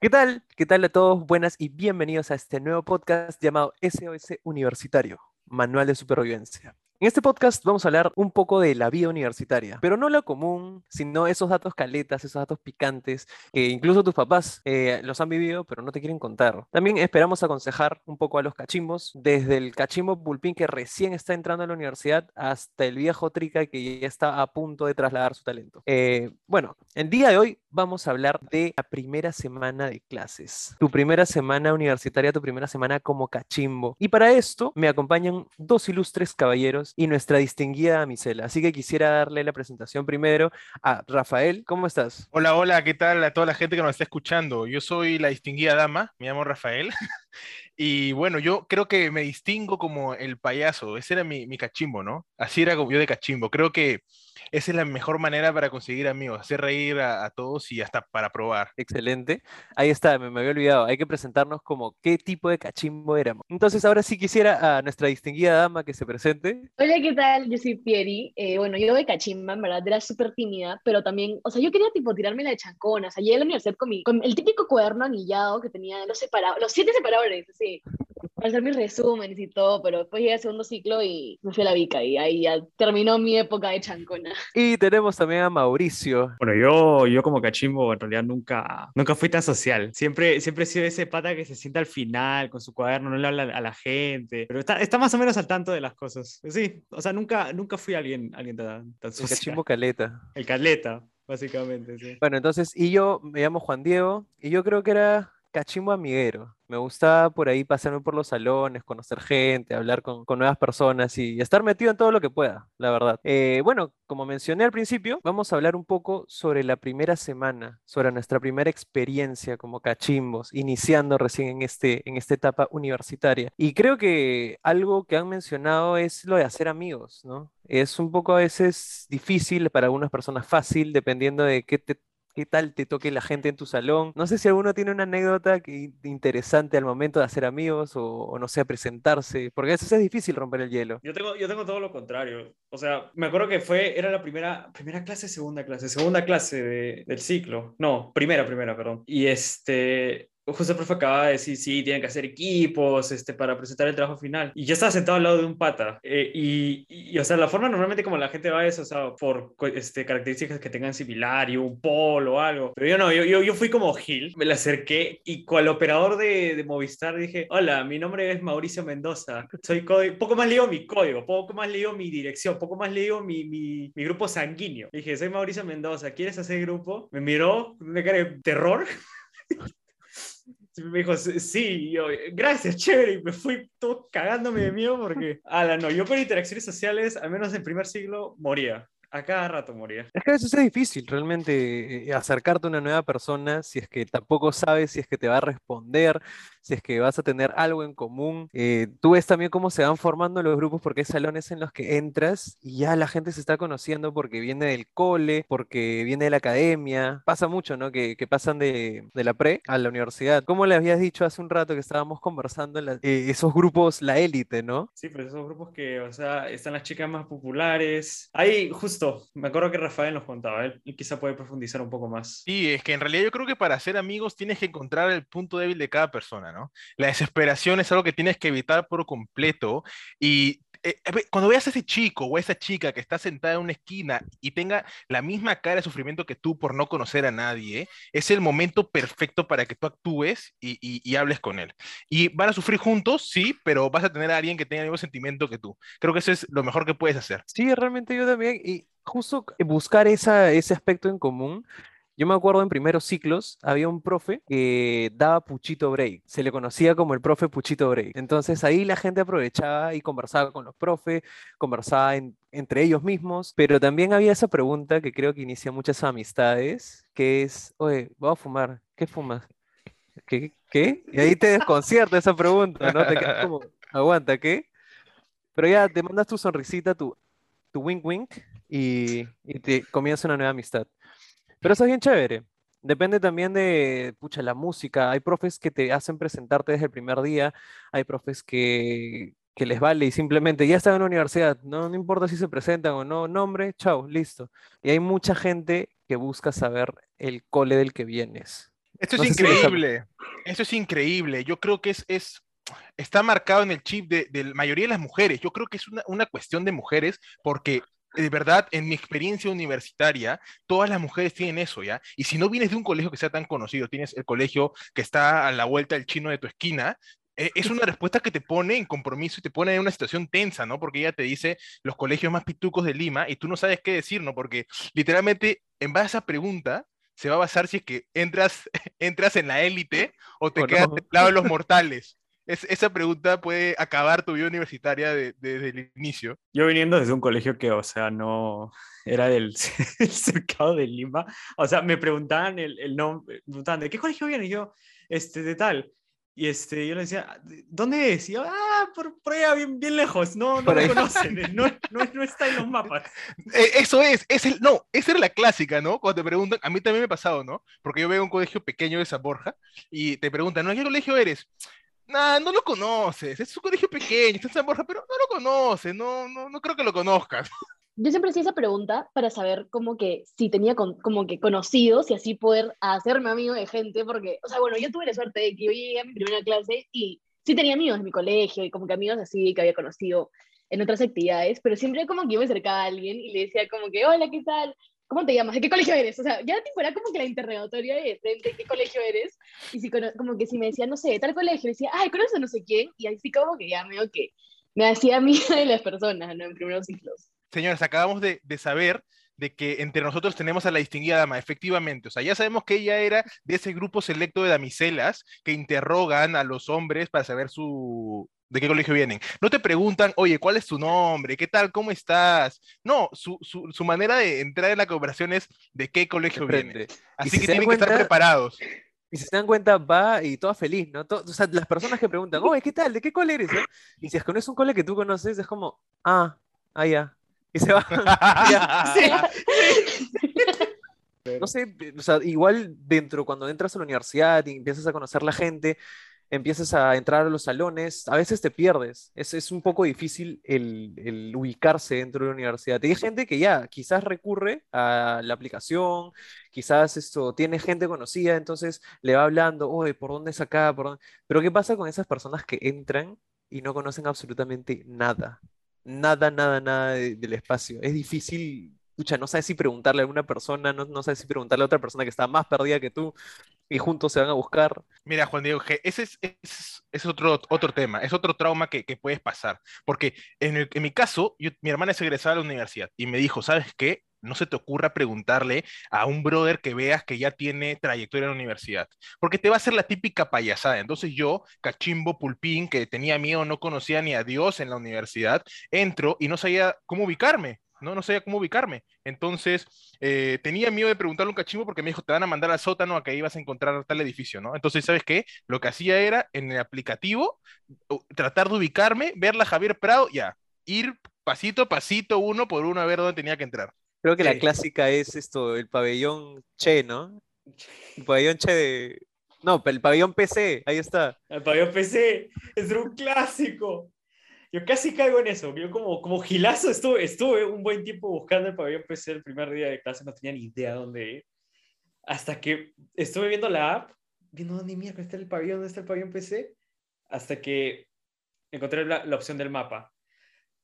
¿Qué tal? ¿Qué tal a todos? Buenas y bienvenidos a este nuevo podcast llamado SOS Universitario, Manual de Supervivencia. En este podcast vamos a hablar un poco de la vida universitaria, pero no lo común, sino esos datos caletas, esos datos picantes que incluso tus papás eh, los han vivido, pero no te quieren contar. También esperamos aconsejar un poco a los cachimbos, desde el cachimbo pulpín que recién está entrando a la universidad hasta el viejo trica que ya está a punto de trasladar su talento. Eh, bueno, el día de hoy vamos a hablar de la primera semana de clases, tu primera semana universitaria, tu primera semana como cachimbo. Y para esto me acompañan dos ilustres caballeros y nuestra distinguida Misela. Así que quisiera darle la presentación primero a Rafael. ¿Cómo estás? Hola, hola, ¿qué tal a toda la gente que nos está escuchando? Yo soy la distinguida dama, me llamo Rafael. y bueno, yo creo que me distingo como el payaso. Ese era mi, mi cachimbo, ¿no? Así era como yo de cachimbo. Creo que esa es la mejor manera para conseguir amigos, hacer reír a, todos y hasta para probar. Excelente. Ahí está, me, había olvidado. Hay que presentarnos como qué tipo de cachimbo éramos. Entonces, ahora sí quisiera a nuestra distinguida dama que se presente. Hola, ¿qué tal? Yo soy Pieri. Eh, bueno, yo de cachimba, en verdad, era súper tímida, pero también, o sea, yo quería tipo tirarme la de chancona. O sea, llegué a la universidad con, mi, con el típico cuaderno anillado que tenía los separados, los siete separadores, así para hacer mis resúmenes y todo, pero después llegué al segundo ciclo y me fui a la Vica y ahí ya terminó mi época de chancona. Y tenemos también a Mauricio. Bueno, yo, yo como cachimbo en realidad nunca, nunca fui tan social. Siempre, siempre he sido ese pata que se sienta al final con su cuaderno, no le habla a la gente, pero está, está más o menos al tanto de las cosas. Sí, o sea, nunca, nunca fui alguien, alguien tan, tan social. El cachimbo caleta. El caleta, básicamente, sí. Bueno, entonces, y yo me llamo Juan Diego y yo creo que era cachimbo amiguero. Me gustaba por ahí pasarme por los salones, conocer gente, hablar con, nuevas personas y estar metido en todo lo que pueda, la verdad. Eh, bueno, como mencioné al principio, vamos a hablar un poco sobre la primera semana, sobre nuestra primera experiencia como cachimbos, iniciando recién en, este, en esta etapa universitaria. Y creo que algo que han mencionado es lo de hacer amigos, ¿no? Es un poco a veces difícil, para algunas personas fácil, dependiendo de qué te qué tal te toque la gente en tu salón. No sé si alguno tiene una anécdota que, interesante al momento de hacer amigos o, no sé, presentarse, porque a veces es difícil romper el hielo. Yo tengo, yo tengo todo lo contrario. O sea, me acuerdo que fue, era la primera, primera clase, segunda clase, segunda clase del ciclo. No, primera, primera, perdón. Y este, el profe acaba de decir, sí, tienen que hacer equipos este, para presentar el trabajo final. Y yo estaba sentado al lado de un pata. Eh, y, y, o sea, la forma normalmente como la gente va es, o sea, por este, características que tengan similar y un polo o algo. Pero yo no, yo, yo, yo fui como Gil, me le acerqué y cual operador de, de, Movistar dije, hola, mi nombre es Mauricio Mendoza. Soy poco más leo mi código, poco más leo mi dirección, poco más leo mi, mi, mi grupo sanguíneo. Dije, soy Mauricio Mendoza, ¿quieres hacer grupo? Me miró, me cara terror. me dijo, sí, yo, gracias, chévere, y me fui todo cagándome de miedo porque, ala, no, yo con interacciones sociales, al menos en primer siglo, moría. A cada rato moría. Es que a veces es difícil realmente eh, acercarte a una nueva persona si es que tampoco sabes si es que te va a responder, si es que vas a tener algo en común. Eh, tú ves también cómo se van formando los grupos porque hay salones en los que entras y ya la gente se está conociendo porque viene del cole, porque viene de la academia. Pasa mucho, ¿no? Que, que pasan de, de, la pre a la universidad. Como le habías dicho hace un rato que estábamos conversando, eh, esos grupos, la élite, ¿no? Sí, pero esos grupos que, o sea, están las chicas más populares. Hay justo, me acuerdo que Rafael nos contaba, él quizá puede profundizar un poco más. Sí, es que en realidad yo creo que para ser amigos tienes que encontrar el punto débil de cada persona, ¿no? La desesperación es algo que tienes que evitar por completo y eh, cuando veas a ese chico o a esa chica que está sentada en una esquina y tenga la misma cara de sufrimiento que tú por no conocer a nadie, es el momento perfecto para que tú actúes y, hables con él. Y van a sufrir juntos, sí, pero vas a tener a alguien que tenga el mismo sentimiento que tú. Creo que eso es lo mejor que puedes hacer. Sí, realmente yo también. Y justo buscar ese aspecto en común yo me acuerdo en primeros ciclos había un profe que daba Puchito Break. Se le conocía como el profe Puchito Break. Entonces ahí la gente aprovechaba y conversaba con los profes, conversaba entre ellos mismos, pero también había esa pregunta que creo que inicia muchas amistades, que es, oye, voy a fumar, ¿qué fumas? ¿Qué? ¿Qué? Y ahí te desconcierta esa pregunta, ¿no? Te quedas como, aguanta, ¿qué? Pero ya te mandas tu sonrisita, tu, tu wink wink, y, y te comienza una nueva amistad. Pero eso es bien chévere. Depende también de, pucha, la música. Hay profes que te hacen presentarte desde el primer día, hay profes que, que les vale y simplemente ya están en la universidad, no, no importa si se presentan o no, nombre, chao, listo. Y hay mucha gente que busca saber el cole del que vienes. Esto es No si saben. increíble. Esto es increíble. Yo creo que es, es está marcado en el chip de, de la mayoría de las mujeres. Yo creo que es una, una cuestión de mujeres porque de verdad, en mi experiencia universitaria, todas las mujeres tienen eso, ¿ya? Y si no vienes de un colegio que sea tan conocido, tienes el colegio que está a la vuelta del chino de tu esquina, eh, es una respuesta que te pone en compromiso y te pone en una situación tensa, ¿no? Porque ella te dice los colegios más pitucos de Lima y tú no sabes qué decir, ¿no? Porque literalmente, en base a esa pregunta, se va a basar si es que entras, entras en la élite o te O quedas no. del lado de los mortales. Es, esa pregunta puede acabar tu vida universitaria de- desde el inicio. Yo viniendo desde un colegio que, o sea, no era del el cercado de Lima, o sea, me preguntaban el, el nombre, me preguntaban, ¿de qué colegio vienes? Y yo, este, de tal. Y este, yo le decía, ¿dónde es? Y yo, ah, por, por allá, bien, bien lejos, no, no lo conocen, no, no, no está en los mapas. Eh, eso es, es el, no, esa era la clásica, ¿no? Cuando te preguntan, a mí también me ha pasado, ¿no? Porque yo veo un colegio pequeño de San Borja y te preguntan, ¿no? ¿En qué colegio eres? Nah, no lo conoces, es un colegio pequeño, está en San Borja, pero no lo conoces, no, no, no creo que lo conozcas. Yo siempre hacía esa pregunta para saber como que si tenía como que conocidos y así poder hacerme amigo de gente, porque, o sea, bueno, yo tuve la suerte de que yo llegué a mi primera clase y sí tenía amigos en mi colegio y como que amigos así que había conocido en otras actividades, pero siempre como que yo me acercaba a alguien y le decía como que, hola, ¿qué tal? ¿Cómo te llamas? ¿De qué colegio eres? O sea, ya tipo era como que la interrogatoria de frente, ¿qué colegio eres? Y si como que si me decía, no sé, de tal colegio, le decía, ay, ¿conoces a no sé quién? Y así como que ya medio que me hacía amiga de las personas, ¿no? En primeros ciclos. Señores, acabamos de, de saber de que entre nosotros tenemos a la distinguida dama, efectivamente. O sea, ya sabemos que ella era de ese grupo selecto de damiselas que interrogan a los hombres para saber su de qué colegio vienen. No te preguntan, oye, ¿cuál es tu nombre? ¿Qué tal? ¿Cómo estás? No, su, su, su manera de entrar en la cooperación es de qué colegio viene. Así si que se dan tienen que estar cuenta- preparados. Y si se dan cuenta, va y toda feliz, ¿no? To- o sea, las personas que preguntan, oye, ¿qué tal? ¿De qué cole eres? eh?". Y si es que no es un cole que tú conoces, es como, ah, ah, ya. Y se va. No sé, o sea, igual dentro, cuando entras a la universidad y empiezas a conocer la gente, empiezas a entrar a los salones, a veces te pierdes. Es, es un poco difícil el, el ubicarse dentro de la universidad. Y hay gente que ya quizás recurre a la aplicación, quizás esto tiene gente conocida, entonces le va hablando, oye, ¿por dónde es acá? ¿Por dónde?". Pero ¿qué pasa con esas personas que entran y no conocen absolutamente nada? Nada, nada, nada de- del espacio. Es difícil, pucha, no sabes si preguntarle a una persona, no, no sabes si preguntarle a otra persona que está más perdida que tú y juntos se van a buscar. Mira, Juan Diego, ese es, es, otro, otro tema, es otro trauma que, puedes pasar. Porque en, mi caso, mi hermana es egresada de la universidad y me dijo, ¿sabes qué? No se te ocurra preguntarle a un brother que veas que ya tiene trayectoria en la universidad, porque te va a hacer la típica payasada. Entonces yo, cachimbo pulpín, que tenía miedo, no conocía ni a Dios en la universidad, entro y no sabía cómo ubicarme, ¿no? No sabía cómo ubicarme. Entonces, eh, tenía miedo de preguntarle a un cachimbo porque me dijo, te van a mandar al sótano a que ibas a encontrar tal edificio, ¿no? Entonces, ¿sabes qué? Lo que hacía era, en el aplicativo, tratar de ubicarme, verla a Javier Prado, ya, ir pasito a pasito, uno por uno, a ver dónde tenía que entrar. Creo que la Sí. clásica es esto, el pabellón Che, ¿no? El pabellón Che de... No, el pabellón PC, ahí está. El pabellón PC es un clásico. Yo casi caigo en eso. Yo como, como gilazo estuve, estuve un buen tiempo buscando el pabellón PC el primer día de clase, no tenía ni idea dónde ir. Hasta que estuve viendo la app, viendo dónde mierda está el pabellón, dónde está el pabellón PC, hasta que encontré la, la opción del mapa.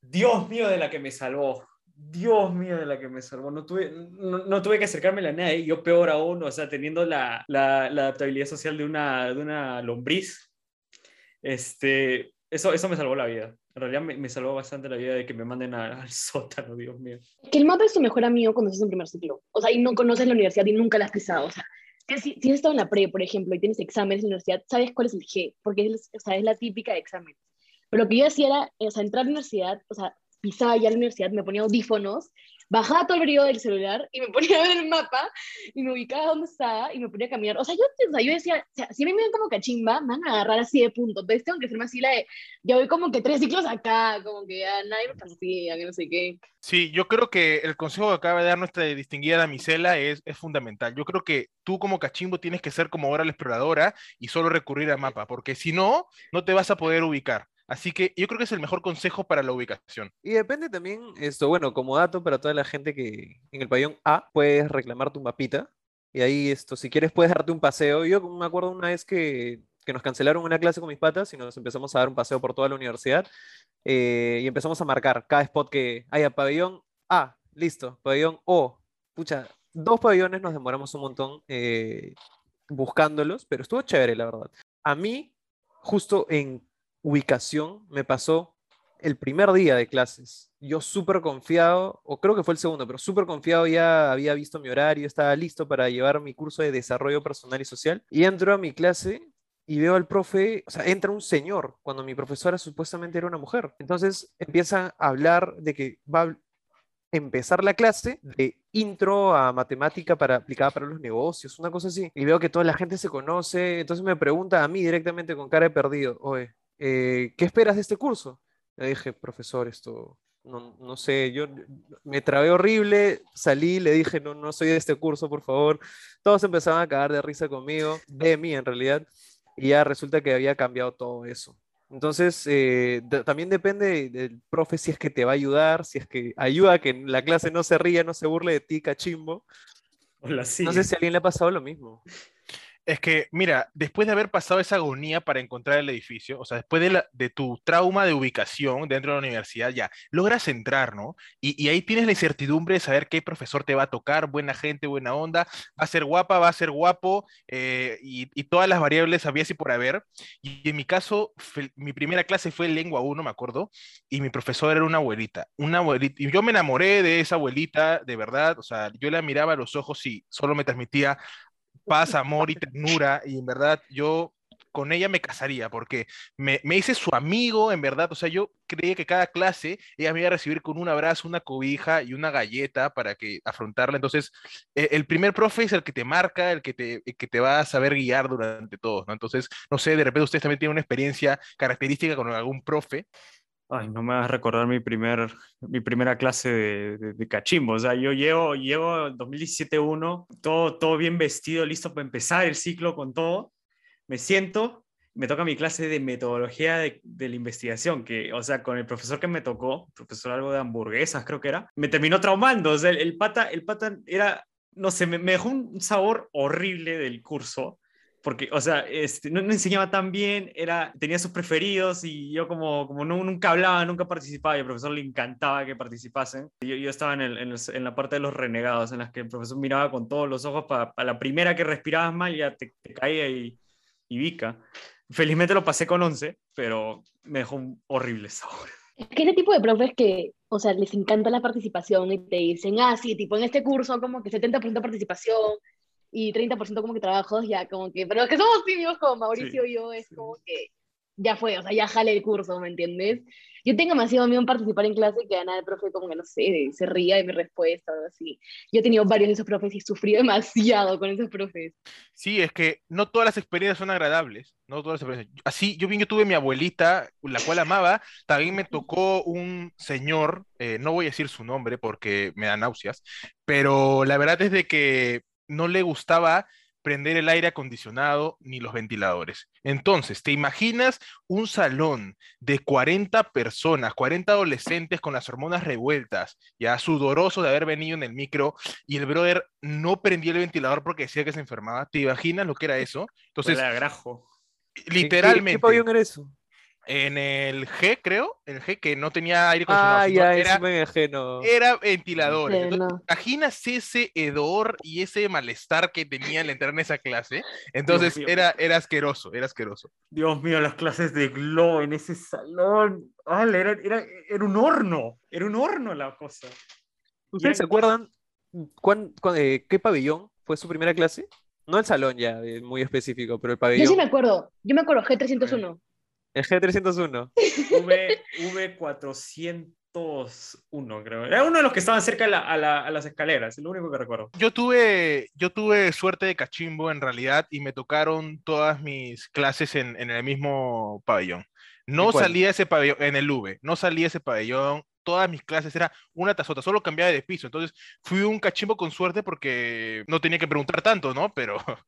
Dios mío de la que me salvó. Dios mío de la que me salvó. No tuve, no, no tuve que acercarme a nadie. Yo peor aún, o sea, teniendo la, la, la adaptabilidad social de una, de una lombriz. Este, eso, eso me salvó la vida. En realidad me, me salvó bastante la vida de que me manden a- al sótano, Dios mío. Que el mapa es tu mejor amigo cuando estás en primer ciclo. O sea, y no conoces la universidad y nunca la has pisado. O sea, si, si si has estado en la pre, por ejemplo, y tienes exámenes en la universidad, sabes cuál es el G, porque es, o sea, es la típica de exámenes. Pero lo que yo hacía era, o sea, entrar a la universidad, o sea, pisaba ya a la universidad, me ponía audífonos, bajaba todo el brillo del celular y me ponía a ver el mapa y me ubicaba dónde estaba y me ponía a caminar. O sea, yo, o sea, yo decía, o sea, si a mí me ven como cachimba, me van a agarrar así de punto. Entonces tengo que más así la de, ya voy como que tres ciclos acá, como que ya nadie me fastidia, que no sé qué. Sí, yo creo que el consejo que acaba de dar nuestra distinguida damisela es, es fundamental. Yo creo que tú como cachimbo tienes que ser como ahora la exploradora y solo recurrir a mapa, porque si no, no te vas a poder ubicar. Así que yo creo que es el mejor consejo para la ubicación. Y depende también, esto, bueno, como dato para toda la gente que en el pabellón A puedes reclamar tu mapita y ahí esto, si quieres puedes darte un paseo. Yo me acuerdo una vez que, que nos cancelaron una clase con mis patas y nos empezamos a dar un paseo por toda la universidad eh, y empezamos a marcar cada spot que haya pabellón A, listo, pabellón O, pucha, dos pabellones nos demoramos un montón eh, buscándolos, pero estuvo chévere, la verdad. A mí, justo en ubicación, me pasó el primer día de clases. Yo súper confiado, o creo que fue el segundo, pero súper confiado, ya había visto mi horario, estaba listo para llevar mi curso de desarrollo personal y social. Y entro a mi clase y veo al profe, o sea, entra un señor, cuando mi profesora supuestamente era una mujer. Entonces empieza a hablar de que va a empezar la clase de intro a matemática para aplicada para los negocios, una cosa así. Y veo que toda la gente se conoce, entonces me pregunta a mí directamente con cara de perdido, oye, eh, ¿qué esperas de este curso? Le dije, profesor, esto, no, no, sé, yo me trabé horrible, salí, le dije, no, no soy de este curso, por favor. Todos empezaban a cagar de risa conmigo, de mí en realidad, y ya resulta que había cambiado todo eso. Entonces, eh, también depende del profe si es que te va a ayudar, si es que ayuda a que la clase no se ría, no se burle de ti, cachimbo. No sé si a alguien le ha pasado lo mismo. Es que, mira, después de haber pasado esa agonía para encontrar el edificio, o sea, después de, tu trauma de ubicación dentro de la universidad, ya logras entrar, ¿no? Y, ahí tienes la incertidumbre de saber qué profesor te va a tocar, buena gente, buena onda, va a ser guapa, va a ser guapo, eh, y, todas las variables había así por haber. Y en mi caso, mi primera clase fue lengua 1, me acuerdo, y mi profesor era una abuelita, una abuelita, y yo me enamoré de esa abuelita, de verdad, o sea, yo la miraba a los ojos y solo me transmitía paz, amor y ternura, y en verdad yo con ella me casaría, porque me, me, hice su amigo, en verdad, o sea, yo creía que cada clase ella me iba a recibir con un abrazo, una cobija y una galleta para que afrontarla, entonces e, el primer profe es el que te marca, el que te, que te va a saber guiar durante todo, ¿no? Entonces, no sé, de repente ustedes también tienen una experiencia característica con algún profe. Ay, no me vas a recordar mi, primer, mi primera clase de, de, cachimbo. O sea, yo llevo, llevo 2017-1, todo, todo bien vestido, listo para empezar el ciclo con todo. Me siento, me toca mi clase de metodología de, la investigación, que, o sea, con el profesor que me tocó, profesor algo de hamburguesas creo que era, me terminó traumando. O sea, el, el pata, el pata era, no sé, me, me dejó un sabor horrible del curso porque, o sea, este, no, no, enseñaba tan bien, era, tenía sus preferidos y yo como, como no, nunca hablaba, nunca participaba y al profesor le encantaba que participasen. Yo, yo estaba en, el, en, en, la parte de los renegados, en las que el profesor miraba con todos los ojos para la primera que respirabas mal ya te, te caía y, y vica. Felizmente lo pasé con 11, pero me dejó un horrible sabor. Es que ese tipo de profes que, o sea, les encanta la participación y te dicen, ah, sí, tipo en este curso como que 70% participación, y 30% como que trabajos, ya como que, pero que somos tímidos como Mauricio y yo, es como que ya fue, o sea, ya jale el curso, ¿me entiendes? Yo tengo demasiado miedo en participar en clase que nada el profe como que, no sé, se ría de mi respuesta o así. Yo he tenido varios de esos profes y sufrí demasiado con esos profes. Sí, es que no todas las experiencias son agradables, no todas las experiencias. Así, yo bien yo tuve mi abuelita, la cual amaba, también me tocó un señor, eh, no voy a decir su nombre porque me da náuseas, pero la verdad es de que no le gustaba prender el aire acondicionado ni los ventiladores. Entonces, ¿te imaginas un salón de 40 personas, 40 adolescentes con las hormonas revueltas, ya sudoroso de haber venido en el micro, y el brother no prendió el ventilador porque decía que se enfermaba? ¿Te imaginas lo que era eso? Entonces, grajo. literalmente. ¿Qué, qué era eso? En el G, creo, el G que no tenía aire acondicionado. Ah, ya, era, G, no. era ventilador. Imaginas ese hedor y ese malestar que tenía al entrar en esa clase. Entonces era, era asqueroso, era asqueroso. Dios mío, las clases de Glow en ese salón. era, era, era, un horno, era un horno la cosa. ¿Ustedes se acuerdan cuán, eh, qué pabellón fue su primera clase? No el salón ya, muy específico, pero el pabellón. Yo sí me acuerdo, yo me acuerdo, G301. El G301. V, 401 creo. Era uno de los que estaban cerca a, las escaleras, es lo único que recuerdo. Yo tuve, yo tuve suerte de cachimbo en realidad y me tocaron todas mis clases en, en el mismo pabellón. No salía ese pabellón, en el V, no salía ese pabellón, todas mis clases era una tazota, solo cambiaba de piso. Entonces fui un cachimbo con suerte porque no tenía que preguntar tanto, ¿no? Pero,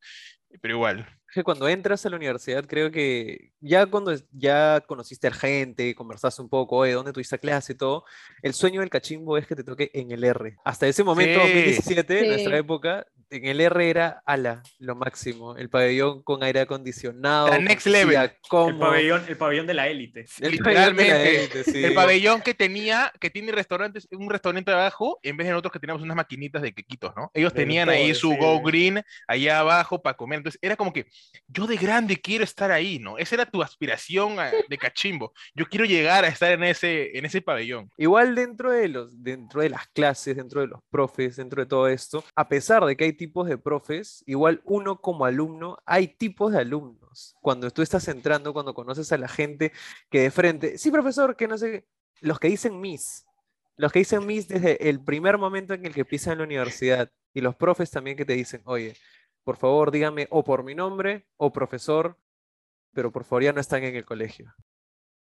pero igual. Que cuando entras a la universidad, creo que ya cuando ya conociste a gente, conversaste un poco de dónde tuviste clase y todo, el sueño del cachimbo es que te toque en el R. Hasta ese momento, 2017, nuestra época, en el R era ala, lo máximo. El pabellón con aire acondicionado. La next level. El pabellón, el pabellón de la élite. El de Literalmente, élite, sí. El pabellón que tenía, que tiene restaurantes, un restaurante abajo, en vez de nosotros que teníamos unas maquinitas de quequitos, ¿no? Ellos Del tenían ahí su sí. Go Green allá abajo para comer. Entonces era como que yo de grande quiero estar ahí, ¿no? Esa era tu aspiración a- de cachimbo. Yo quiero llegar a estar en ese, en ese pabellón. Igual dentro de los, dentro de las clases, dentro de los profes, dentro de todo esto, a pesar de que hay tipos de profes, igual uno como alumno, hay tipos de alumnos. Cuando tú estás entrando, cuando conoces a la gente que de frente, sí, profesor, que no sé, qué", los que dicen Miss, los que dicen Miss desde el primer momento en el que pisan en la universidad, y los profes también que te dicen, oye, por favor, dígame o por mi nombre o profesor, pero por favor ya no están en el colegio.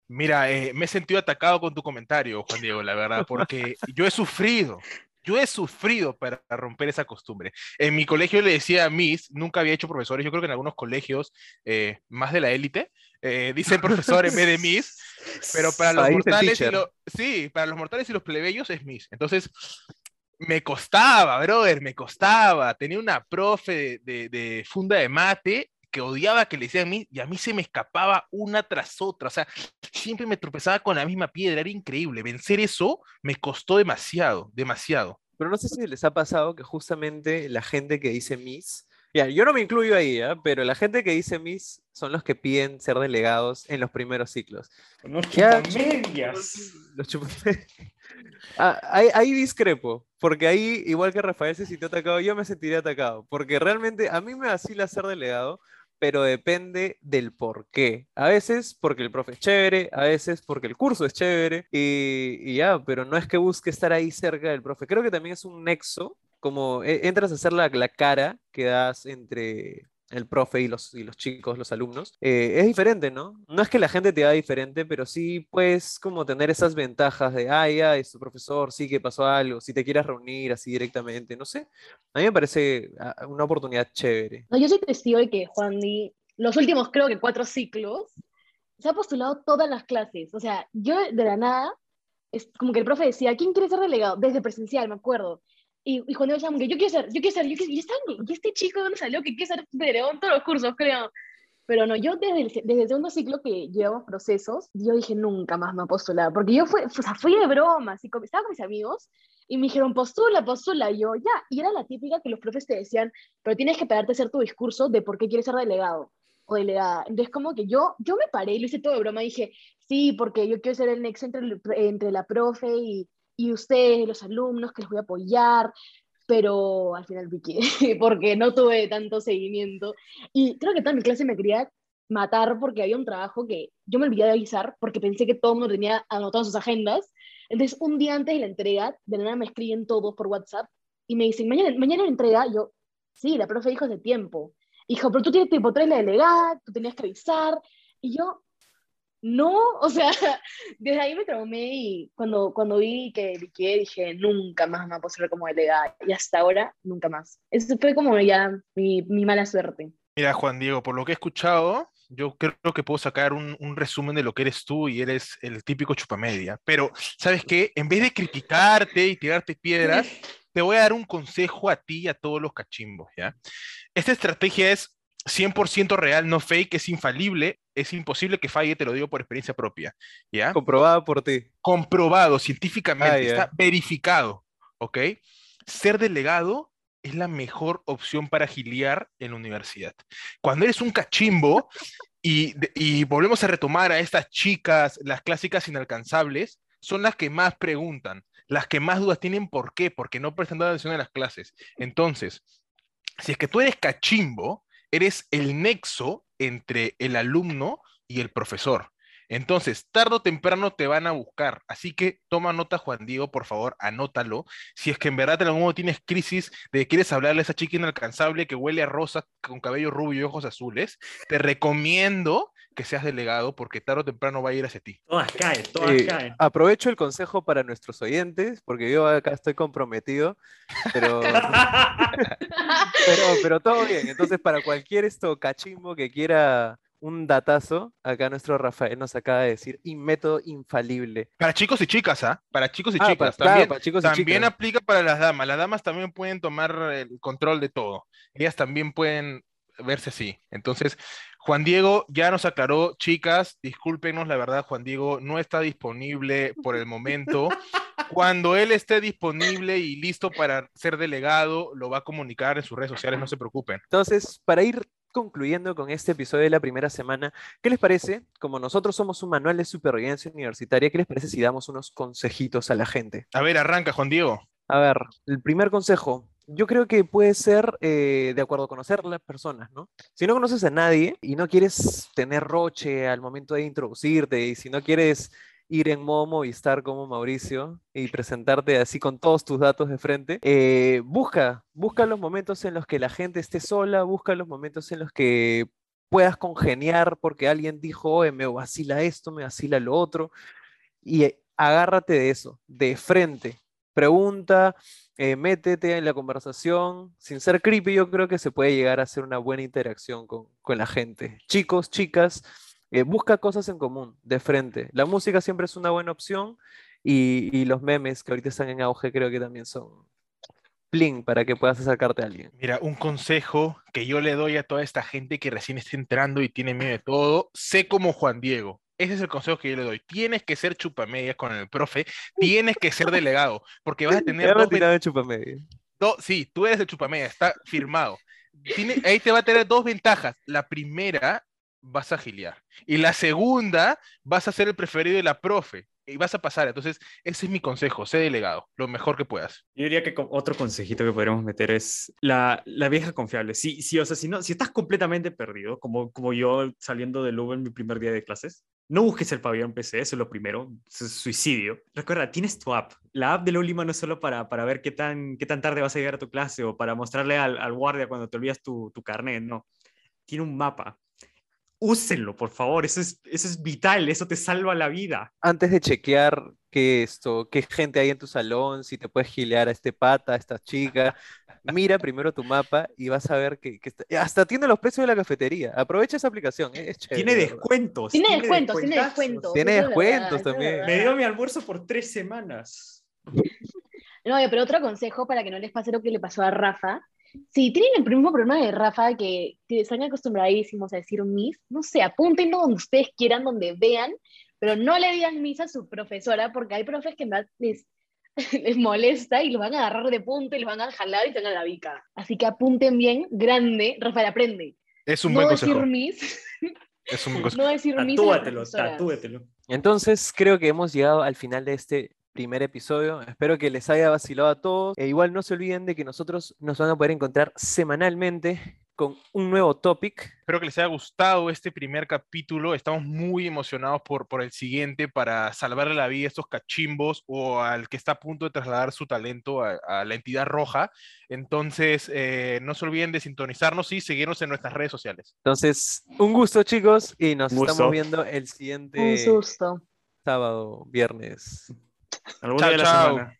Mira, eh, me he sentido atacado con tu comentario, Juan Diego, la verdad, porque yo he sufrido, yo he sufrido para romper esa costumbre. En mi colegio le decía a Miss, nunca había hecho profesores, yo creo que en algunos colegios eh, más de la élite, eh, dicen profesor en vez de Miss, pero para los Ahí mortales y sí, para los mortales y los plebeyos es Miss. Entonces, me costaba, brother, me costaba. Tenía una profe de, de- de funda de mate que odiaba que le decían a mí y a mí se me escapaba una tras otra. O sea, siempre me tropezaba con la misma piedra. Era increíble. Vencer eso me costó demasiado, demasiado. Pero no sé si les ha pasado que justamente la gente que dice Miss, ya, yo no me incluyo ahí, ¿ah? pero la gente que dice Miss son los que piden ser delegados en los primeros ciclos. Ya, chupamedias. Los chupa- Ah, ahí, ahí discrepo, porque ahí, igual que Rafael se sintió atacado, yo me sentiría atacado, porque realmente a mí me vacila ser delegado, pero depende del por qué. A veces porque el profe es chévere, a veces porque el curso es chévere, y, ya, pero no es que busque estar ahí cerca del profe. Creo que también es un nexo, como e- entras a hacer la, la cara que das entre el profe y los, y los chicos, los alumnos, eh, es diferente, ¿no? No es que la gente te da diferente, pero sí puedes como tener esas ventajas de, ya, es tu profesor, sí que pasó algo, si te quieres reunir así directamente, no sé. A mí me parece ah, una oportunidad chévere. No, yo soy testigo de que Juan Di, los últimos creo que cuatro ciclos, se ha postulado todas las clases. O sea, yo de la nada, es como que el profe decía, ¿quién quiere ser delegado? Desde presencial, me acuerdo. Y, y Juan Diego decía, como que yo quiero ser, yo quiero ser, yo quiero ser. Y, y este chico, ¿de dónde salió? Que quiere ser delegado en todos los cursos, creo. Pero no, yo desde el, desde el segundo ciclo que llevamos procesos, yo dije, nunca más me postular. Porque yo fui, o sea, fui de bromas, y con- estaba con mis amigos, y me dijeron, postula, postula. Y yo, ya. Y era la típica que los profes te decían, pero tienes que pararte a hacer tu discurso de por qué quieres ser delegado o delegada. Entonces, como que yo, yo me paré y lo hice todo de broma. Dije, sí, porque yo quiero ser el nexo entre, entre la profe y, y ustedes, los alumnos, que les voy a apoyar. Pero al final piqué, porque no tuve tanto seguimiento. Y creo que toda mi clase me quería matar porque había un trabajo que yo me olvidé de avisar porque pensé que todo el mundo tenía anotado sus agendas. Entonces, un día antes de la entrega, de nada me escriben todos por WhatsApp y me dicen, mañana, mañana la entrega. Yo, sí, la profe dijo hace tiempo. Dijo, pero tú tienes tiempo, traes la delegada, tú tenías que avisar. Y yo, no, o sea, desde ahí me traumé y cuando, cuando vi que liquidé dije, nunca más me voy a postular como delegada. Y hasta ahora, nunca más. Eso fue como ya mi, mi mala suerte. Mira, Juan Diego, por lo que he escuchado, yo creo que puedo sacar un, un resumen de lo que eres tú y eres el típico chupamedia. Pero, ¿sabes qué? En vez de criticarte y tirarte piedras, te voy a dar un consejo a ti y a todos los cachimbos, ¿ya? Esta estrategia es 100% real, no fake, es infalible, es imposible que falle, te lo digo por experiencia propia, ¿ya? Comprobada por ti. comprobado científicamente, Ah, está verificado, ¿ok? Ser delegado es la mejor opción para giliar en la universidad. Cuando eres un cachimbo y, y volvemos a retomar a estas chicas, las clásicas inalcanzables, son las que más preguntan, las que más dudas tienen, ¿por qué? Porque no prestan atención a las clases. Entonces, si es que tú eres cachimbo, eres el nexo entre el alumno y el profesor. Entonces, tarde o temprano te van a buscar. Así que toma nota, Juan Diego, por favor, anótalo. Si es que en verdad en algún momento tienes crisis de que quieres hablarle a esa chica inalcanzable que huele a rosa con cabello rubio y ojos azules, te recomiendo que seas delegado porque tarde o temprano va a ir hacia ti. Todas caen, todas Eh, caen. aprovecho el consejo para nuestros oyentes, porque yo acá estoy comprometido, pero, pero, pero todo bien. Entonces, para cualquier esto cachimbo que quiera un datazo. Acá nuestro Rafael nos acaba de decir, y método infalible. Para chicos y chicas, ¿ah? Para chicos y Ah, chicas. pa- claro, también para chicos y también chicas. aplica para las damas. Las damas también pueden tomar el control de todo. Ellas también pueden verse así. Entonces, Juan Diego ya nos aclaró, chicas, discúlpenos, la verdad, Juan Diego no está disponible por el momento. Cuando él esté disponible y listo para ser delegado, lo va a comunicar en sus redes sociales, no se preocupen. Entonces, para ir concluyendo con este episodio de la primera semana, ¿qué les parece? Como nosotros somos un manual de supervivencia universitaria, ¿qué les parece si damos unos consejitos a la gente? A ver, arranca, Juan Diego. A ver, el primer consejo. Yo creo que puede ser eh, de acuerdo a conocer las personas, ¿no? Si no conoces a nadie y no quieres tener roche al momento de introducirte y si no quieres ir en modo Movistar como Mauricio y presentarte así con todos tus datos de frente, eh, busca, busca los momentos en los que la gente esté sola, busca los momentos en los que puedas congeniar porque alguien dijo, oye, me vacila esto, me vacila lo otro, y eh, agárrate de eso, de frente. Pregunta, eh, métete en la conversación. Sin ser creepy, yo creo que se puede llegar a hacer una buena interacción con, con la gente. Chicos, chicas, eh, busca cosas en común, de frente. La música siempre es una buena opción y, los memes que ahorita están en auge creo que también son pling para que puedas acercarte a alguien. Mira, un consejo que yo le doy a toda esta gente que recién está entrando y tiene miedo de todo, sé como Juan Diego. Ese es el consejo que yo le doy. Tienes que ser chupamedias con el profe, tienes que ser delegado, porque vas a tener dos, de chupamedia. do- sí, tú eres el chupamedia, está firmado. Tiene- ahí te va a tener dos ventajas. La primera, vas a giliar. Y la segunda, vas a ser el preferido de la profe. Y vas a pasar. Entonces, ese es mi consejo, sé delegado, lo mejor que puedas. Yo diría que otro consejito que podríamos meter es la, la vieja confiable. Sí, sí, o sea, si, no, si estás completamente perdido, como, como yo saliendo del Uber en mi primer día de clases, no busques el pabellón PC, eso es lo primero, eso es suicidio. Recuerda, tienes tu app. La app de la Lima no es solo para, para ver qué tan, qué tan tarde vas a llegar a tu clase o para mostrarle al, al guardia cuando te olvidas tu, tu carnet, no. Tiene un mapa. Úsenlo, por favor, eso es, eso es vital, eso te salva la vida. Antes de chequear qué esto, qué gente hay en tu salón, si te puedes gilear a este pata, a esta chica, mira primero tu mapa y vas a ver que, que está- hasta tiene los precios de la cafetería. Aprovecha esa aplicación, eh, es chévere, Tiene descuentos. Tiene descuentos, tiene descuentos. Tiene descuentos eso es también. Me dio mi almuerzo por tres semanas. No, pero otro consejo para que no les pase lo que le pasó a Rafa. Si tienen el mismo problema de Rafa, que, que están acostumbradísimos a decir mis, no sé, apúntenlo donde ustedes quieran, donde vean, pero no le digan mis a su profesora, porque hay profes que verdad les, les molesta y los van a agarrar de punta y los van a jalar y se van a la bica. Así que apunten bien, grande, Rafael, aprende. Es un no buen decir consejo. mis, Es un buen consejo. no decir mis a las Tatúatelo, tatúatelo. Entonces creo que hemos llegado al final de este primer episodio. Espero que les haya vacilado a todos. E igual no se olviden de que nosotros nos van a poder encontrar semanalmente con un nuevo topic. Espero que les haya gustado este primer capítulo. Estamos muy emocionados por, por el siguiente para salvarle la vida a estos cachimbos o al que está a punto de trasladar su talento a, a la entidad roja. Entonces, eh, no se olviden de sintonizarnos y seguirnos en nuestras redes sociales. Entonces, un gusto chicos y nos Un gusto. estamos viendo el Un siguiente susto. sábado, viernes. Algún Chao, día de la chao. semana.